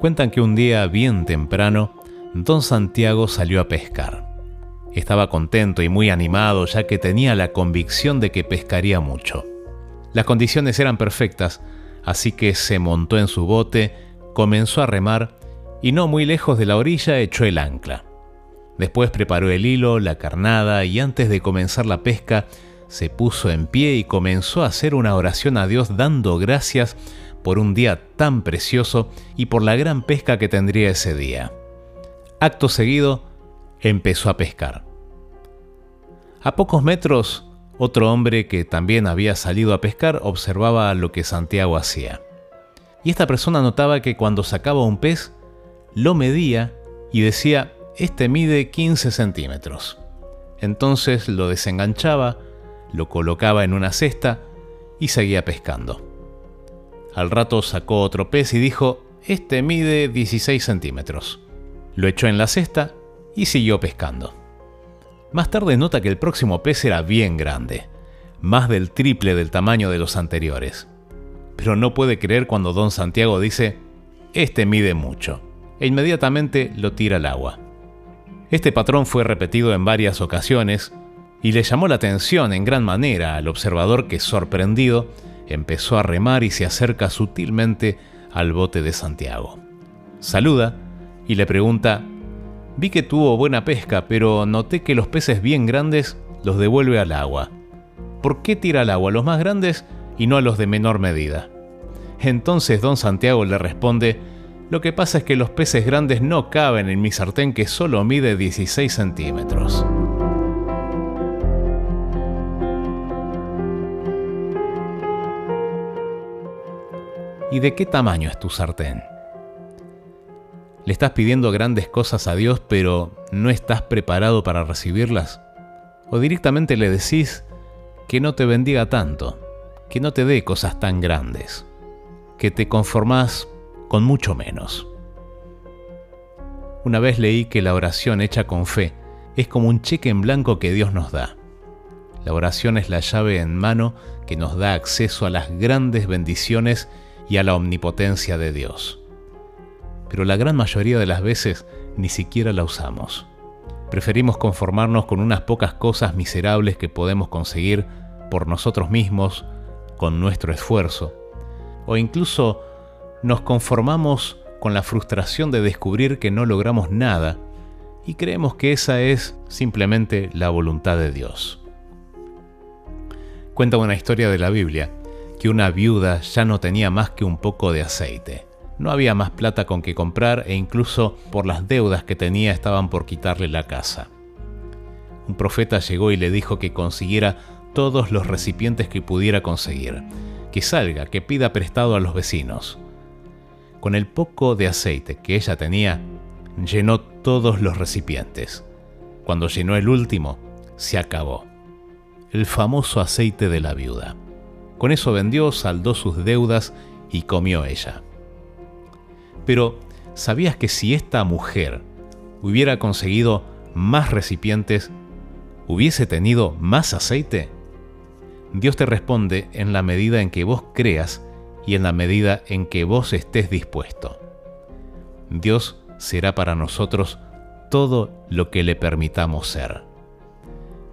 Cuentan que un día bien temprano, don Santiago salió a pescar. Estaba contento y muy animado ya que tenía la convicción de que pescaría mucho. Las condiciones eran perfectas, así que se montó en su bote, comenzó a remar y no muy lejos de la orilla echó el ancla. Después preparó el hilo, la carnada y antes de comenzar la pesca se puso en pie y comenzó a hacer una oración a Dios dando gracias por un día tan precioso y por la gran pesca que tendría ese día. Acto seguido, empezó a pescar. A pocos metros, otro hombre que también había salido a pescar observaba lo que Santiago hacía. Y esta persona notaba que cuando sacaba un pez, lo medía y decía, este mide 15 centímetros. Entonces lo desenganchaba, lo colocaba en una cesta y seguía pescando. Al rato sacó otro pez y dijo, este mide 16 centímetros. Lo echó en la cesta y siguió pescando. Más tarde nota que el próximo pez era bien grande, más del triple del tamaño de los anteriores. Pero no puede creer cuando don Santiago dice, este mide mucho, e inmediatamente lo tira al agua. Este patrón fue repetido en varias ocasiones y le llamó la atención en gran manera al observador que, sorprendido, empezó a remar y se acerca sutilmente al bote de Santiago. Saluda y le pregunta, vi que tuvo buena pesca, pero noté que los peces bien grandes los devuelve al agua. ¿Por qué tira al agua a los más grandes y no a los de menor medida? Entonces don Santiago le responde, lo que pasa es que los peces grandes no caben en mi sartén que solo mide 16 centímetros. ¿Y de qué tamaño es tu sartén? ¿Le estás pidiendo grandes cosas a Dios pero no estás preparado para recibirlas? ¿O directamente le decís que no te bendiga tanto, que no te dé cosas tan grandes, que te conformás con mucho menos? Una vez leí que la oración hecha con fe es como un cheque en blanco que Dios nos da. La oración es la llave en mano que nos da acceso a las grandes bendiciones y a la omnipotencia de Dios. Pero la gran mayoría de las veces ni siquiera la usamos. Preferimos conformarnos con unas pocas cosas miserables que podemos conseguir por nosotros mismos, con nuestro esfuerzo, o incluso nos conformamos con la frustración de descubrir que no logramos nada y creemos que esa es simplemente la voluntad de Dios. Cuenta una historia de la Biblia que una viuda ya no tenía más que un poco de aceite. No había más plata con que comprar e incluso por las deudas que tenía estaban por quitarle la casa. Un profeta llegó y le dijo que consiguiera todos los recipientes que pudiera conseguir, que salga, que pida prestado a los vecinos. Con el poco de aceite que ella tenía, llenó todos los recipientes. Cuando llenó el último, se acabó. El famoso aceite de la viuda. Con eso vendió, saldó sus deudas y comió ella. Pero, ¿sabías que si esta mujer hubiera conseguido más recipientes, hubiese tenido más aceite? Dios te responde en la medida en que vos creas y en la medida en que vos estés dispuesto. Dios será para nosotros todo lo que le permitamos ser.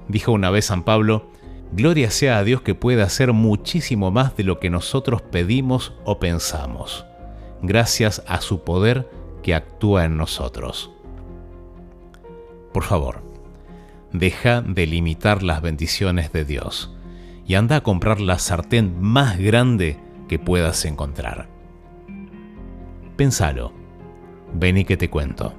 Dijo una vez San Pablo, Gloria sea a Dios que puede hacer muchísimo más de lo que nosotros pedimos o pensamos, gracias a su poder que actúa en nosotros. Por favor, deja de limitar las bendiciones de Dios y anda a comprar la sartén más grande que puedas encontrar. Pensalo. Ven y que te cuento.